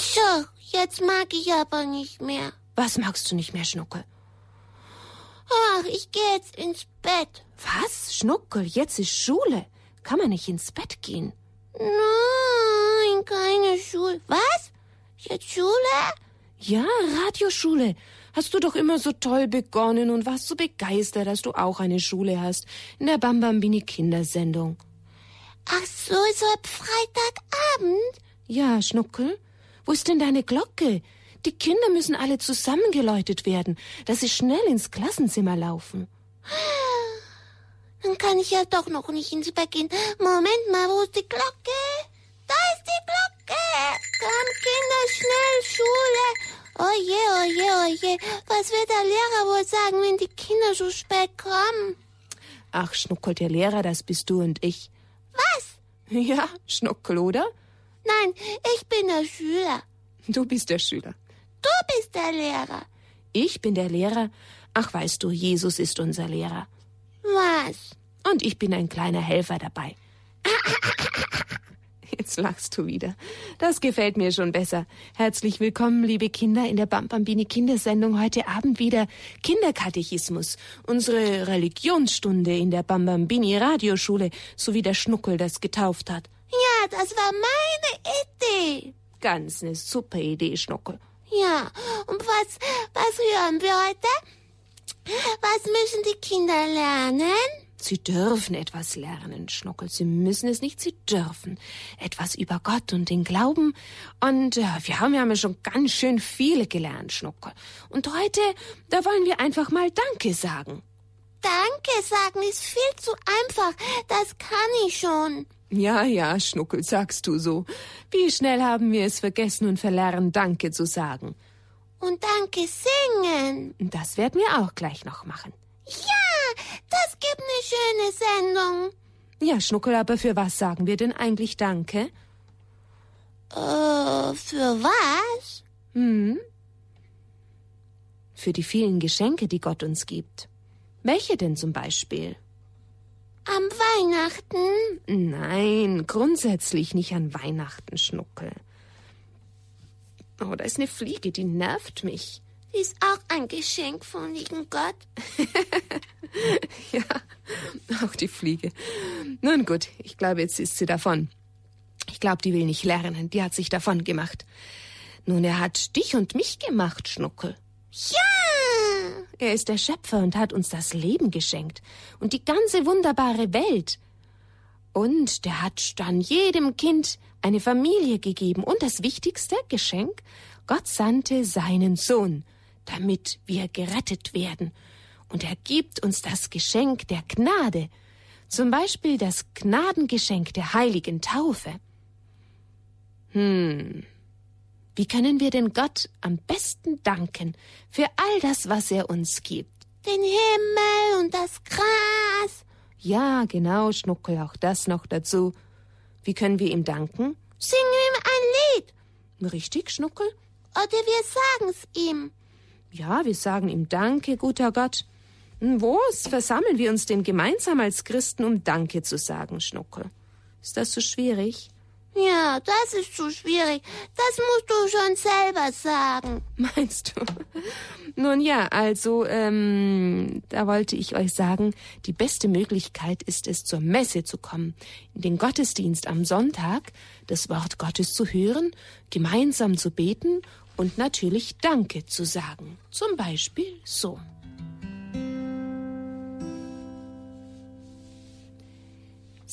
So, jetzt mag ich aber nicht mehr. Was magst du nicht mehr, Schnuckel? Ach, ich gehe jetzt ins Bett. Was? Schnuckel, jetzt ist Schule. Kann man nicht ins Bett gehen? Nein, keine Schule. Was? Jetzt Schule? Ja, Radioschule. Hast du doch immer so toll begonnen und warst so begeistert, dass du auch eine Schule hast. In der Bambambini Kindersendung. Ach so, so ab Freitagabend? Ja, Schnuckel. Wo ist denn deine Glocke? Die Kinder müssen alle zusammengeläutet werden, dass sie schnell ins Klassenzimmer laufen. Dann kann ich ja doch noch nicht ins Bett gehen. Moment mal, wo ist die Glocke? Da ist die Glocke. Komm, Kinder, schnell, Schule. Oh je, oh je, oh je. Was wird der Lehrer wohl sagen, wenn die Kinder so spät kommen? Ach, Schnuckel, der Lehrer, das bist du und ich. Was? Ja, Schnuckel, oder? Nein, ich bin der Schüler. Du bist der Schüler. Du bist der Lehrer. Ich bin der Lehrer. Ach, weißt du, Jesus ist unser Lehrer. Was? Und ich bin ein kleiner Helfer dabei. Jetzt lachst du wieder. Das gefällt mir schon besser. Herzlich willkommen, liebe Kinder, in der Bambambini Kindersendung heute Abend wieder Kinderkatechismus, unsere Religionsstunde in der Bambambini Radioschule, so wie der Schnuckel das getauft hat. Ja, das war meine Idee. Ganz eine super Idee, Schnuckel. Ja, und was, was hören wir heute? Was müssen die Kinder lernen? Sie dürfen etwas lernen, Schnuckel. Sie müssen es nicht, sie dürfen. Etwas über Gott und den Glauben. Und äh, wir haben ja schon ganz schön viel gelernt, Schnuckel. Und heute, da wollen wir einfach mal Danke sagen. Danke sagen ist viel zu einfach. Das kann ich schon. Ja, ja, Schnuckel, sagst du so. Wie schnell haben wir es vergessen und verlernt, Danke zu sagen. Und Danke singen. Das werden wir auch gleich noch machen. Ja, das gibt eine schöne Sendung. Ja, Schnuckel, aber für was sagen wir denn eigentlich Danke? Äh, für was? Hm? Für die vielen Geschenke, die Gott uns gibt. Welche denn zum Beispiel? Am Weihnachten? Nein, grundsätzlich nicht an Weihnachten, Schnuckel. Oh, da ist eine Fliege, die nervt mich. Die ist auch ein Geschenk von lieben Gott. ja, auch die Fliege. Nun gut, ich glaube, jetzt ist sie davon. Ich glaube, die will nicht lernen. Die hat sich davon gemacht. Nun, er hat dich und mich gemacht, Schnuckel. Ja! Er ist der Schöpfer und hat uns das Leben geschenkt und die ganze wunderbare Welt. Und der hat dann jedem Kind eine Familie gegeben und das wichtigste Geschenk, Gott sandte seinen Sohn, damit wir gerettet werden. Und er gibt uns das Geschenk der Gnade, zum Beispiel das Gnadengeschenk der heiligen Taufe. Hm, wie können wir denn Gott am besten danken für all das, was er uns gibt? Den Himmel und das Gras. Ja, genau, Schnuckel, auch das noch dazu. Wie können wir ihm danken? Singen ihm ein Lied. Richtig, Schnuckel? Oder wir sagen's ihm. Ja, wir sagen ihm Danke, guter Gott. Hm, wo versammeln wir uns denn gemeinsam als Christen, um Danke zu sagen, Schnuckel? Ist das so schwierig? Ja, das ist zu schwierig. Das musst du schon selber sagen. Meinst du? Nun ja, also, ähm, da wollte ich euch sagen, die beste Möglichkeit ist es, zur Messe zu kommen, in den Gottesdienst am Sonntag, das Wort Gottes zu hören, gemeinsam zu beten und natürlich Danke zu sagen. Zum Beispiel so.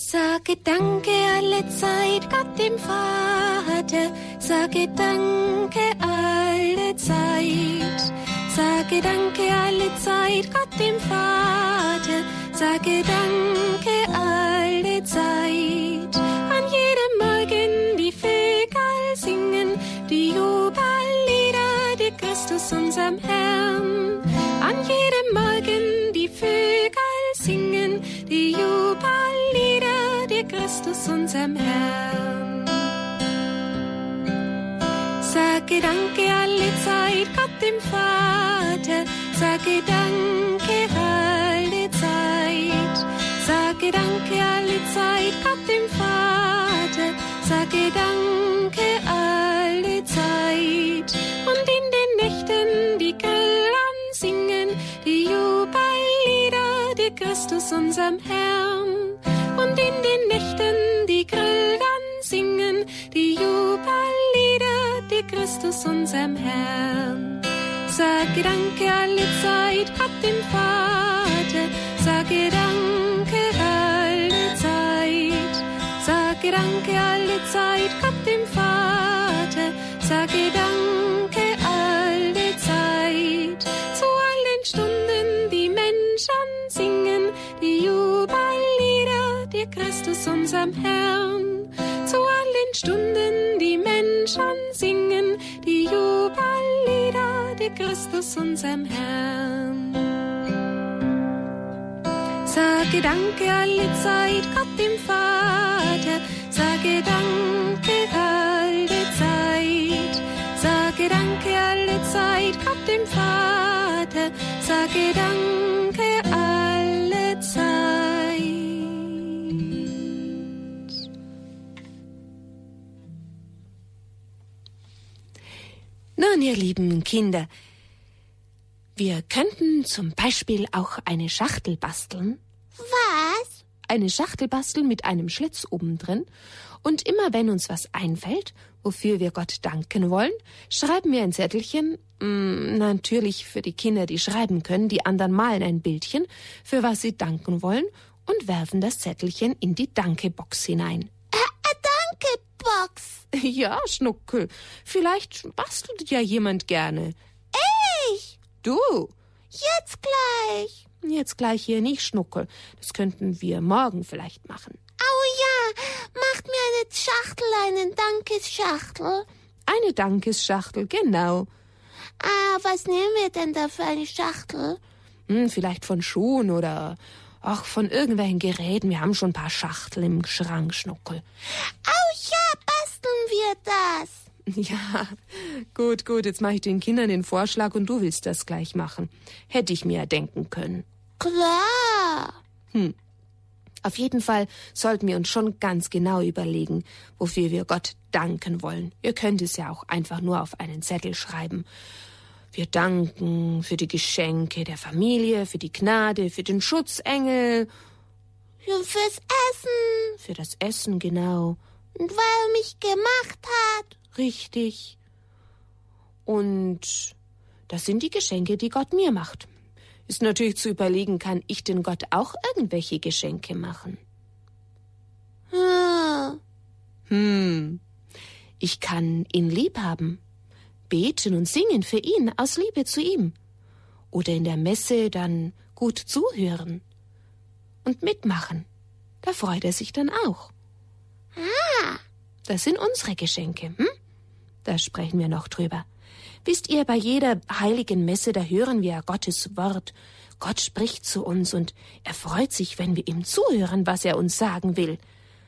Sage Danke alle Zeit Gott dem Vater, sage Danke alle Zeit. Sage Danke alle Zeit Gott dem Vater, sage Danke alle Zeit. An jedem Morgen die Vögel singen, die Jubellieder, die Christus unserem Herrn. An jedem Morgen die Vögel singen, die Jubellieder, Christus, unserem Herrn. Sage Danke alle Zeit Gott dem Vater, sage Danke alle Zeit, sage Danke alle Zeit Gott dem Vater, sage Danke alle Zeit und in den Nächten die Grillen singen, die Jubellieder, die Christus, unserem Herrn. Und in den Nächten die Grillern singen, die Jubellieder, die Christus unserem Herrn. Sage Danke alle Zeit, Gott dem Vater, sage Danke alle Zeit. Sage Danke alle Zeit, Gott dem Vater, sage Danke Die Christus unserem Herrn. Zu allen Stunden die Menschen singen, die Jubellieder, die Christus unserem Herrn. Sage Danke alle Zeit, Gott dem Vater, sage Danke alle Zeit. Sage Danke alle Zeit, Gott dem Vater, sage Danke Nun, ihr lieben Kinder, wir könnten zum Beispiel auch eine Schachtel basteln. Was? Eine Schachtel basteln mit einem Schlitz oben drin. Und immer wenn uns was einfällt, wofür wir Gott danken wollen, schreiben wir ein Zettelchen, mm, natürlich für die Kinder, die schreiben können, die anderen malen ein Bildchen, für was sie danken wollen und werfen das Zettelchen in die Dankebox hinein. Box. Ja, Schnuckel, vielleicht bastelt ja jemand gerne. Ich. Du, Jetzt gleich. jetzt gleich hier nicht, Schnuckel. Das könnten wir morgen vielleicht machen. Au ja, macht mir eine Schachtel, eine Dankesschachtel. Eine Dankesschachtel, genau. Ah, was nehmen wir denn da für eine Schachtel? Hm, vielleicht von Schuhen oder ach, von irgendwelchen Geräten. Wir haben schon ein paar Schachteln im Schrank, Schnuckel. Au ja, basteln wir das. Ja, gut, gut. Jetzt mache ich den Kindern den Vorschlag und du willst das gleich machen. Hätte ich mir ja denken können. Klar. Auf jeden Fall sollten wir uns schon ganz genau überlegen, wofür wir Gott danken wollen. Ihr könnt es ja auch einfach nur auf einen Zettel schreiben. Wir danken für die Geschenke der Familie, für die Gnade, für den Schutzengel, Ja, Fürs Essen. für das Essen, genau. Und weil er mich gemacht hat. Richtig. Und das sind die Geschenke, die Gott mir macht. Ist natürlich zu überlegen, kann ich denn Gott auch irgendwelche Geschenke machen? Hm. Hm. Ich kann ihn lieb haben, beten und singen für ihn aus Liebe zu ihm. Oder in der Messe dann gut zuhören und mitmachen. Da freut er sich dann auch. Ah. Das sind unsere Geschenke, hm? Da sprechen wir noch drüber. Wisst ihr, bei jeder heiligen Messe, da hören wir Gottes Wort. Gott spricht zu uns und er freut sich, wenn wir ihm zuhören, was er uns sagen will.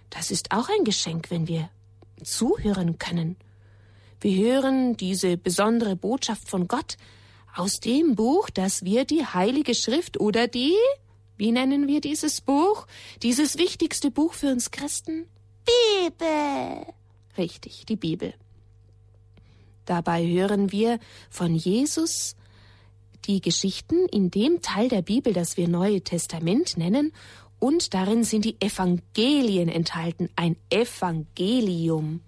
Das ist auch ein Geschenk, wenn wir zuhören können. Wir hören diese besondere Botschaft von Gott aus dem Buch, das wir die Heilige Schrift oder die, wie nennen wir dieses Buch, dieses wichtigste Buch für uns Christen? Bibel. Richtig, die Bibel. Dabei hören wir von Jesus die Geschichten in dem Teil der Bibel, das wir Neue Testament nennen, und darin sind die Evangelien enthalten, ein Evangelium.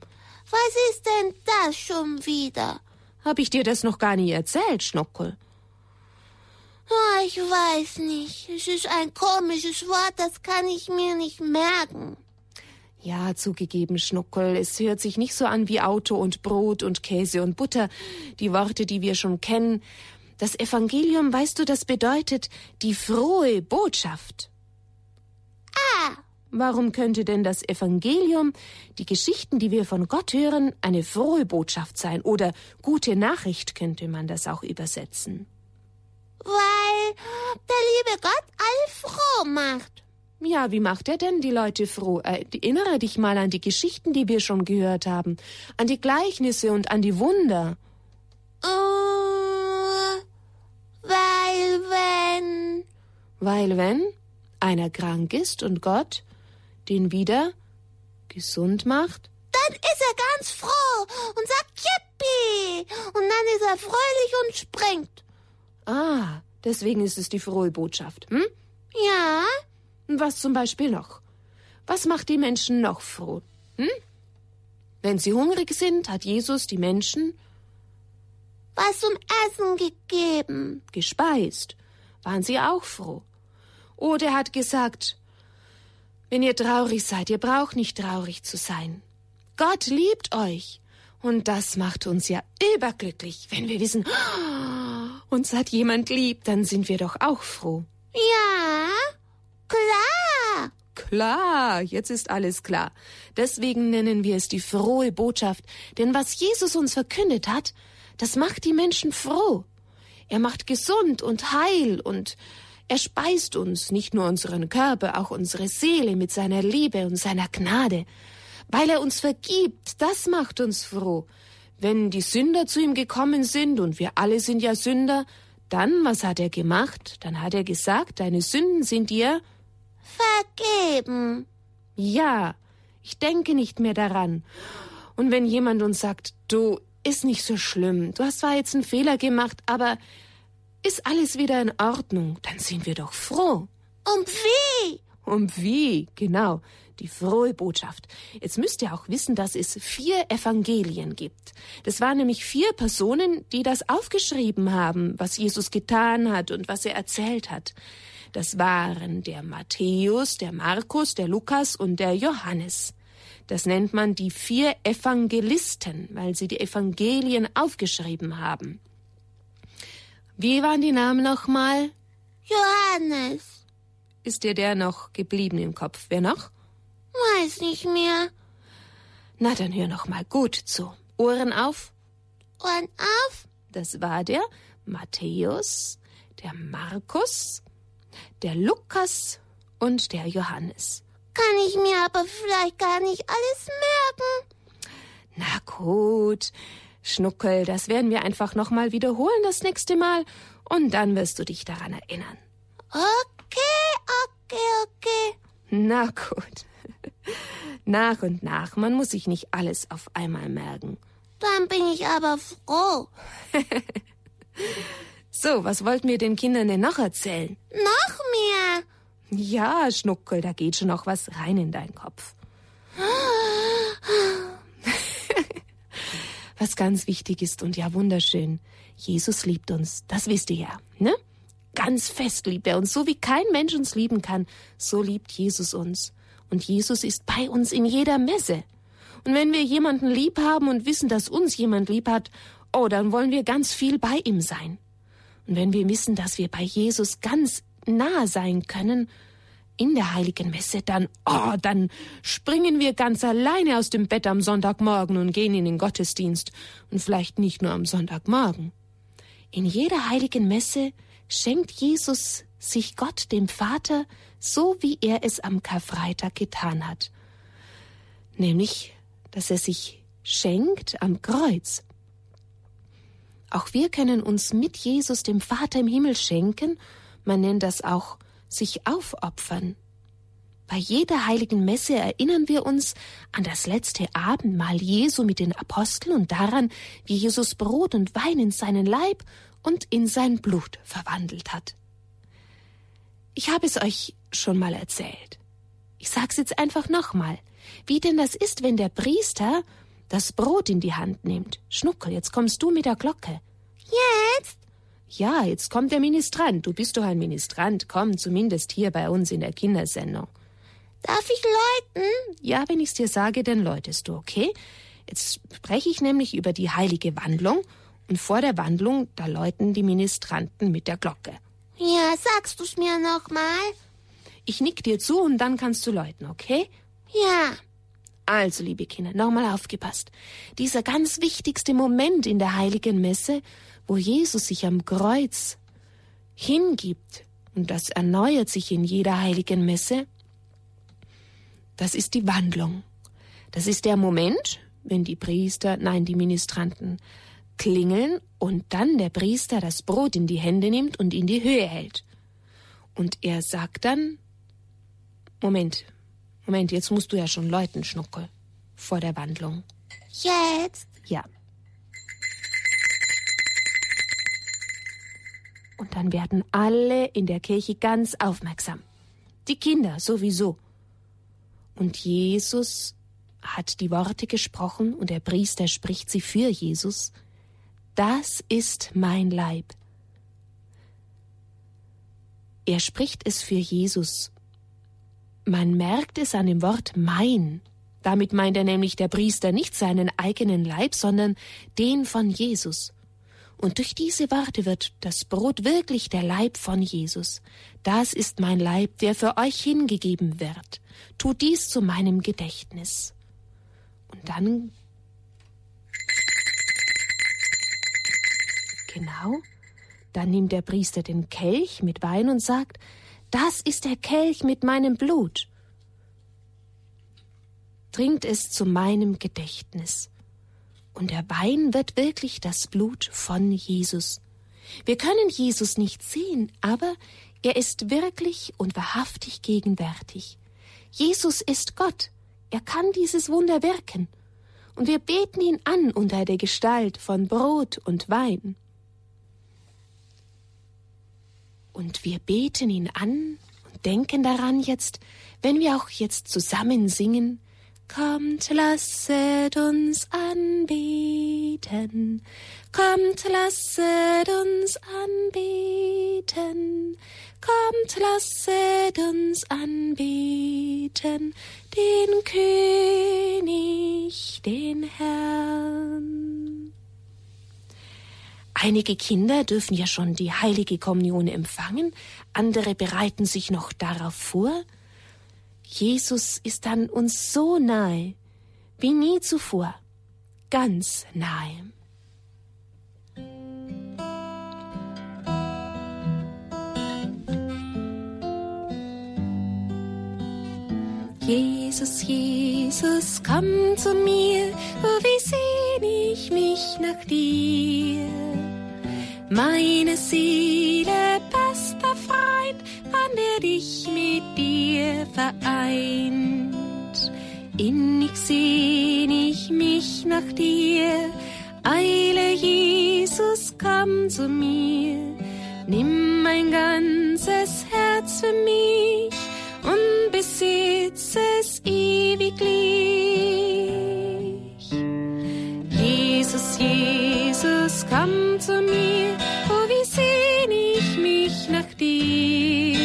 Was ist denn das schon wieder? Hab ich dir das noch gar nie erzählt, Schnuckel? Ah, ich weiß nicht. Es ist ein komisches Wort, das kann ich mir nicht merken. Ja, zugegeben, Schnuckel, es hört sich nicht so an wie Auto und Brot und Käse und Butter, die Worte, die wir schon kennen. Das Evangelium, weißt du, das bedeutet die frohe Botschaft. Ah, Warum könnte denn das Evangelium, die Geschichten, die wir von Gott hören, eine frohe Botschaft sein? Oder gute Nachricht könnte man das auch übersetzen. weil der liebe Gott alle froh macht. Ja, wie macht er denn die Leute froh? Äh, erinnere dich mal an die Geschichten, die wir schon gehört haben, an die Gleichnisse und an die Wunder. Äh, weil wenn... Weil wenn einer krank ist und Gott den wieder gesund macht, Dann ist er ganz froh und sagt Yippie. Und dann ist er fröhlich und springt. ah, deswegen ist es die frohe Botschaft, hm? Ja, was zum Beispiel noch? Was macht die Menschen noch froh? Hm? Wenn sie hungrig sind, hat Jesus die Menschen was zum Essen gegeben. Gespeist. Waren sie auch froh. Oder er hat gesagt, wenn ihr traurig seid, ihr braucht nicht traurig zu sein. Gott liebt euch. Und das macht uns ja überglücklich, wenn wir wissen, oh, uns hat jemand lieb, dann sind wir doch auch froh. Ja, klar. Klar, jetzt ist alles klar. Deswegen nennen wir es die frohe Botschaft, denn was Jesus uns verkündet hat, das macht die Menschen froh. Er macht gesund und heil und er speist uns, nicht nur unseren Körper, auch unsere Seele mit seiner Liebe und seiner Gnade. Weil er uns vergibt, das macht uns froh. Wenn die Sünder zu ihm gekommen sind, und wir alle sind ja Sünder, dann, was hat er gemacht? Dann hat er gesagt, deine Sünden sind dir vergeben. Ja, ich denke nicht mehr daran. Und wenn jemand uns sagt, du, ist nicht so schlimm, du hast zwar jetzt einen Fehler gemacht, aber ist alles wieder in Ordnung, dann sind wir doch froh. Und wie? Und wie, genau, die frohe Botschaft. Jetzt müsst ihr auch wissen, dass es vier Evangelien gibt. Das waren nämlich vier Personen, die das aufgeschrieben haben, was Jesus getan hat und was er erzählt hat. Das waren der Matthäus, der Markus, der Lukas und der Johannes. Das nennt man die vier Evangelisten, weil sie die Evangelien aufgeschrieben haben. Wie waren die Namen nochmal? Johannes. Ist dir der noch geblieben im Kopf? Wer noch? Weiß nicht mehr. Na, dann hör noch mal gut zu. Ohren auf. Ohren auf. Das war der Matthäus, der Markus, der Lukas und der Johannes. Kann ich mir aber vielleicht gar nicht alles merken. Na gut, Schnuckel, das werden wir einfach nochmal wiederholen das nächste Mal und dann wirst du dich daran erinnern. Okay, okay, okay. Na gut. Nach und nach, man muss sich nicht alles auf einmal merken. Dann bin ich aber froh. so, was wollten wir den Kindern denn noch erzählen? Noch mehr. Ja, Schnuckel, da geht schon noch was rein in deinen Kopf. was ganz wichtig ist und ja wunderschön. Jesus liebt uns, das wisst ihr ja, ne? Ganz fest liebt er uns, so wie kein Mensch uns lieben kann, so liebt Jesus uns. Und Jesus ist bei uns in jeder Messe. Und wenn wir jemanden lieb haben und wissen, dass uns jemand lieb hat, oh, dann wollen wir ganz viel bei ihm sein. Und wenn wir wissen, dass wir bei Jesus ganz nah sein können, in der heiligen Messe, dann, oh, dann springen wir ganz alleine aus dem Bett am Sonntagmorgen und gehen in den Gottesdienst. Und vielleicht nicht nur am Sonntagmorgen. In jeder heiligen Messe schenkt Jesus sich Gott, dem Vater, so wie er es am Karfreitag getan hat. Nämlich, dass er sich schenkt am Kreuz. Auch wir können uns mit Jesus, dem Vater im Himmel, schenken, man nennt das auch sich aufopfern. Bei jeder heiligen Messe erinnern wir uns an das letzte Abendmahl Jesu mit den Aposteln und daran, wie Jesus Brot und Wein in seinen Leib und in sein Blut verwandelt hat. Ich habe es euch schon mal erzählt. Ich sag's jetzt einfach nochmal. Wie denn das ist, wenn der Priester das Brot in die Hand nimmt. Schnuckel, jetzt kommst du mit der Glocke. Jetzt? Ja, jetzt kommt der Ministrant. Du bist doch ein Ministrant. Komm, zumindest hier bei uns in der Kindersendung. Darf ich läuten? Ja, wenn ich's dir sage, dann läutest du, okay? Jetzt spreche ich nämlich über die heilige Wandlung und vor der Wandlung, da läuten die Ministranten mit der Glocke. Ja, sagst du's mir nochmal? Ich nick dir zu und dann kannst du läuten, okay? Ja. Also, liebe Kinder, nochmal aufgepasst. Dieser ganz wichtigste Moment in der heiligen Messe, wo Jesus sich am Kreuz hingibt, und das erneuert sich in jeder heiligen Messe, das ist die Wandlung. Das ist der Moment, wenn die Priester, nein, die Ministranten klingeln und dann der Priester das Brot in die Hände nimmt und in die Höhe hält. Und er sagt dann, Moment, Moment, jetzt musst du ja schon läuten, Schnuckel, vor der Wandlung. Jetzt? Ja. Und dann werden alle in der Kirche ganz aufmerksam. die Kinder sowieso. Und Jesus hat die Worte gesprochen und der Priester spricht sie für Jesus. Das ist mein Leib. Er spricht es für Jesus. Man merkt es an dem Wort mein. Damit meint er nämlich der Priester nicht seinen eigenen Leib, sondern den von Jesus. Und durch diese Worte wird das Brot wirklich der Leib von Jesus. Das ist mein Leib, der für euch hingegeben wird. Tut dies zu meinem Gedächtnis. Und dann. Genau. Dann nimmt der Priester den Kelch mit Wein und sagt, das ist der Kelch mit meinem Blut. Trinkt es zu meinem Gedächtnis. Und der Wein wird wirklich das Blut von Jesus. Wir können Jesus nicht sehen, aber er ist wirklich und wahrhaftig gegenwärtig. Jesus ist Gott. Er kann dieses Wunder wirken. Und wir beten ihn an unter der Gestalt von Brot und Wein. Und wir beten ihn an und denken daran jetzt, wenn wir auch jetzt zusammen singen, Kommt, lasset uns anbeten. Kommt, lasset uns anbeten. Kommt, lasset uns anbeten. Den König, den Herrn. Einige Kinder dürfen ja schon die heilige Kommunion empfangen, andere bereiten sich noch darauf vor. Jesus ist dann uns so nahe wie nie zuvor, ganz nahe. Jesus, Jesus, komm zu mir, oh wie sehn ich mich nach dir. Meine Seele, bester Freund, wann werd ich mit dir vereint? Innig sehn ich mich nach dir, eile Jesus, komm zu mir, nimm mein ganzes Herz für mich besitz es ewiglich. Jesus, Jesus, komm zu mir, oh wie sehn ich mich nach dir.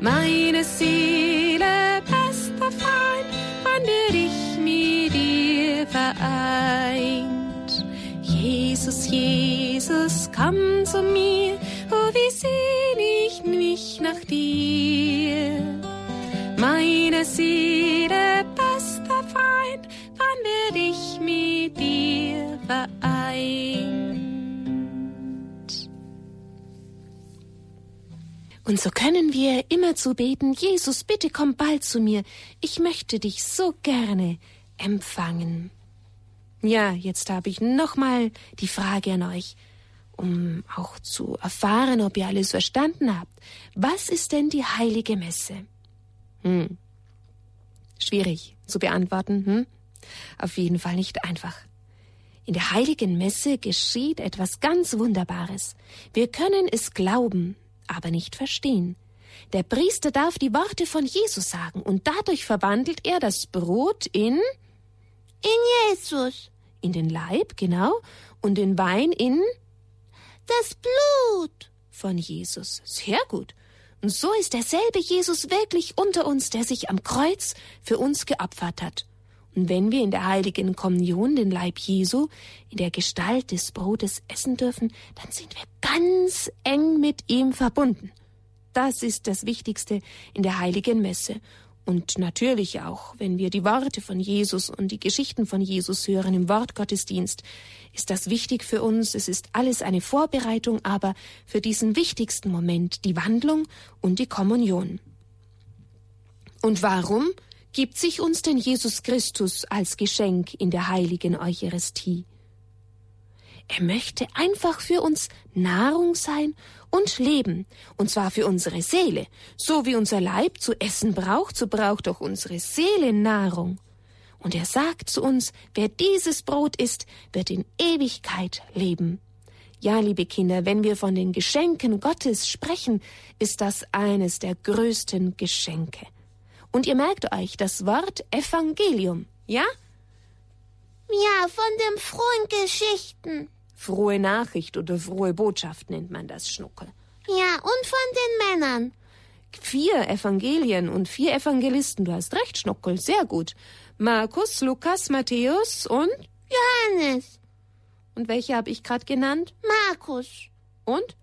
Meine Seele, bester Freund, wann werd ich mit dir vereint. Jesus, Jesus, komm zu mir, oh wie sehn ich mich nach dir. Meine Seele, bester Freund, wann werd ich mit dir vereint? Und so können wir immerzu beten, Jesus, bitte komm bald zu mir, ich möchte dich so gerne empfangen. Ja, jetzt habe ich nochmal die Frage an euch, um auch zu erfahren, ob ihr alles verstanden habt. Was ist denn die heilige Messe? Hm. Schwierig zu beantworten, hm? Auf jeden Fall nicht einfach. In der heiligen Messe geschieht etwas ganz Wunderbares. Wir können es glauben, aber nicht verstehen. Der Priester darf die Worte von Jesus sagen und dadurch verwandelt er das Brot in In Jesus. in den Leib, genau, und den Wein in Das Blut. von Jesus. Sehr gut. Und so ist derselbe Jesus wirklich unter uns, der sich am Kreuz für uns geopfert hat. Und wenn wir in der heiligen Kommunion den Leib Jesu in der Gestalt des Brotes essen dürfen, dann sind wir ganz eng mit ihm verbunden. Das ist das Wichtigste in der heiligen Messe. Und natürlich auch, wenn wir die Worte von Jesus und die Geschichten von Jesus hören im Wortgottesdienst, ist das wichtig für uns. Es ist alles eine Vorbereitung, aber für diesen wichtigsten Moment die Wandlung und die Kommunion. Und warum gibt sich uns denn Jesus Christus als Geschenk in der heiligen Eucharistie? Er möchte einfach für uns Nahrung sein und Leben, und zwar für unsere Seele. So wie unser Leib zu essen braucht, so braucht auch unsere Seele Nahrung. Und er sagt zu uns, wer dieses Brot isst, wird in Ewigkeit leben. Ja, liebe Kinder, wenn wir von den Geschenken Gottes sprechen, ist das eines der größten Geschenke. Und ihr merkt euch das Wort Evangelium, ja? Ja, von den frohen Geschichten. Frohe Nachricht oder frohe Botschaft nennt man das, Schnuckel. Ja, und von den Männern. Vier Evangelien und vier Evangelisten. Du hast recht, Schnuckel, sehr gut. Markus, Lukas, Matthäus und Johannes. Und welche habe ich gerade genannt? Markus. Und?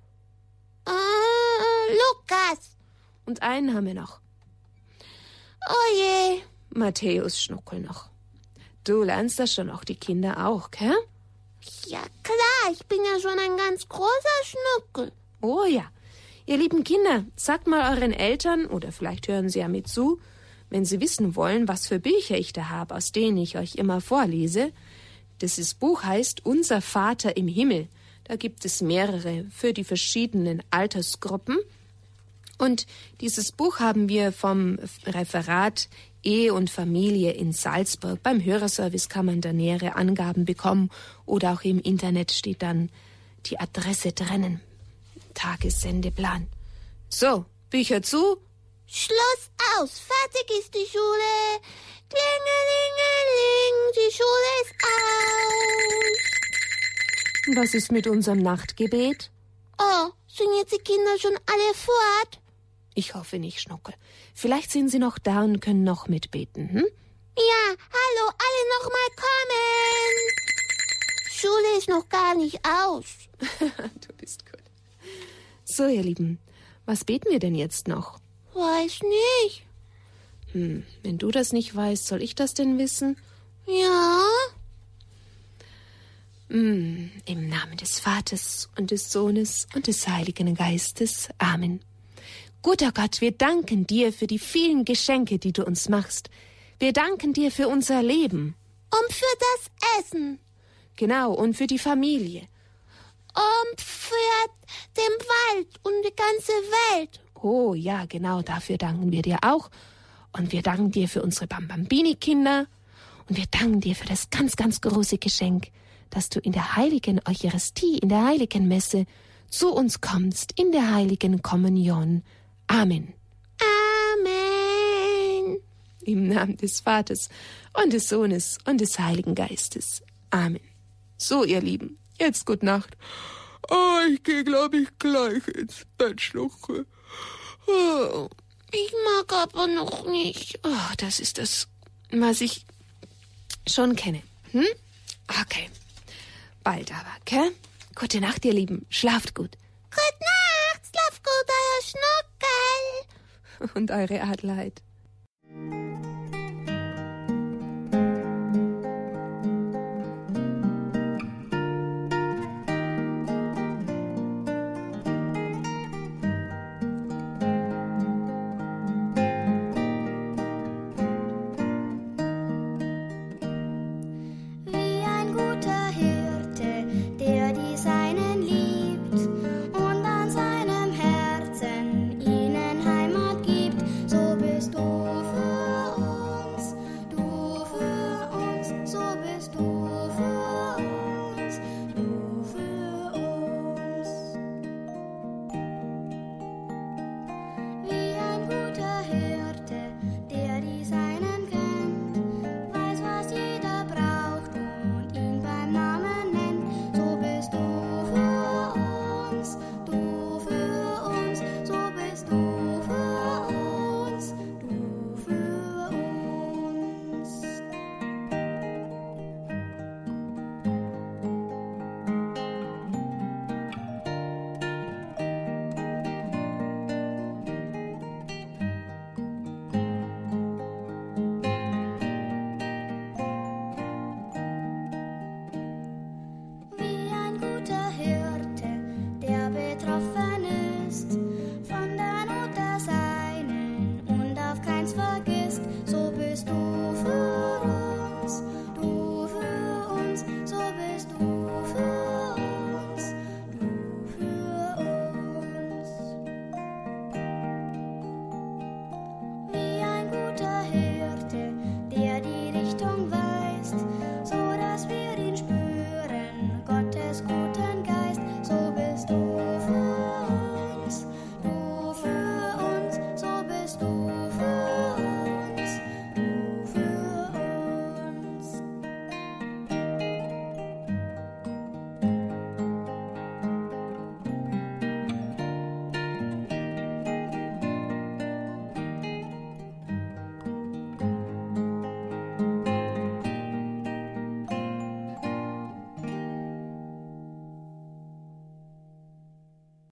Äh, Lukas. Und einen haben wir noch. Oh je. Matthäus Schnuckel noch. Du lernst das schon auch, die Kinder auch, gell? Ja, klar, ich bin ja schon ein ganz großer Schnuckel. Oh ja. Ihr lieben Kinder, sagt mal euren Eltern, oder vielleicht hören sie ja mit zu, wenn sie wissen wollen, was für Bücher ich da habe, aus denen ich euch immer vorlese. Dieses Buch heißt Unser Vater im Himmel. Da gibt es mehrere für die verschiedenen Altersgruppen. Und dieses Buch haben wir vom Referat Ehe und Familie in Salzburg. Beim Hörerservice kann man da nähere Angaben bekommen oder auch im Internet steht dann die Adresse drinnen. Tagessendeplan. So, Bücher zu. Schluss aus. Fertig ist die Schule. Klingelingeling, die Schule ist aus. Was ist mit unserem Nachtgebet? Oh, sind jetzt die Kinder schon alle fort? Ich hoffe nicht, Schnuckel. Vielleicht sind sie noch da und können noch mitbeten, hm? Ja, hallo, alle noch mal kommen. Schule ist noch gar nicht aus. du bist gut. So, ihr Lieben, was beten wir denn jetzt noch? Weiß nicht. Hm, wenn du das nicht weißt, soll ich das denn wissen? Ja. Hm, Im Namen des Vaters und des Sohnes und des Heiligen Geistes. Amen. Guter Gott, wir danken dir für die vielen Geschenke, die du uns machst. Wir danken dir für unser Leben. Und für das Essen. Genau, und für die Familie. Und für den Wald und die ganze Welt. Oh ja, genau, dafür danken wir dir auch. Und wir danken dir für unsere Bambambini-Kinder. Und wir danken dir für das ganz, ganz große Geschenk, dass du in der heiligen Eucharistie, in der heiligen Messe zu uns kommst, in der heiligen Kommunion. Amen. Amen. Im Namen des Vaters und des Sohnes und des Heiligen Geistes. Amen. So, ihr Lieben, jetzt gut Nacht. Oh, ich gehe, glaube ich, gleich ins Bett schlucke. Oh, ich mag aber noch nicht. Oh, das ist das, was ich schon kenne. Hm? Okay. Bald aber, gell? Gute Nacht, ihr Lieben. Schlaft gut. Gute Nacht, schlaf gut, euer Schnuckel. Und eure Adelheid.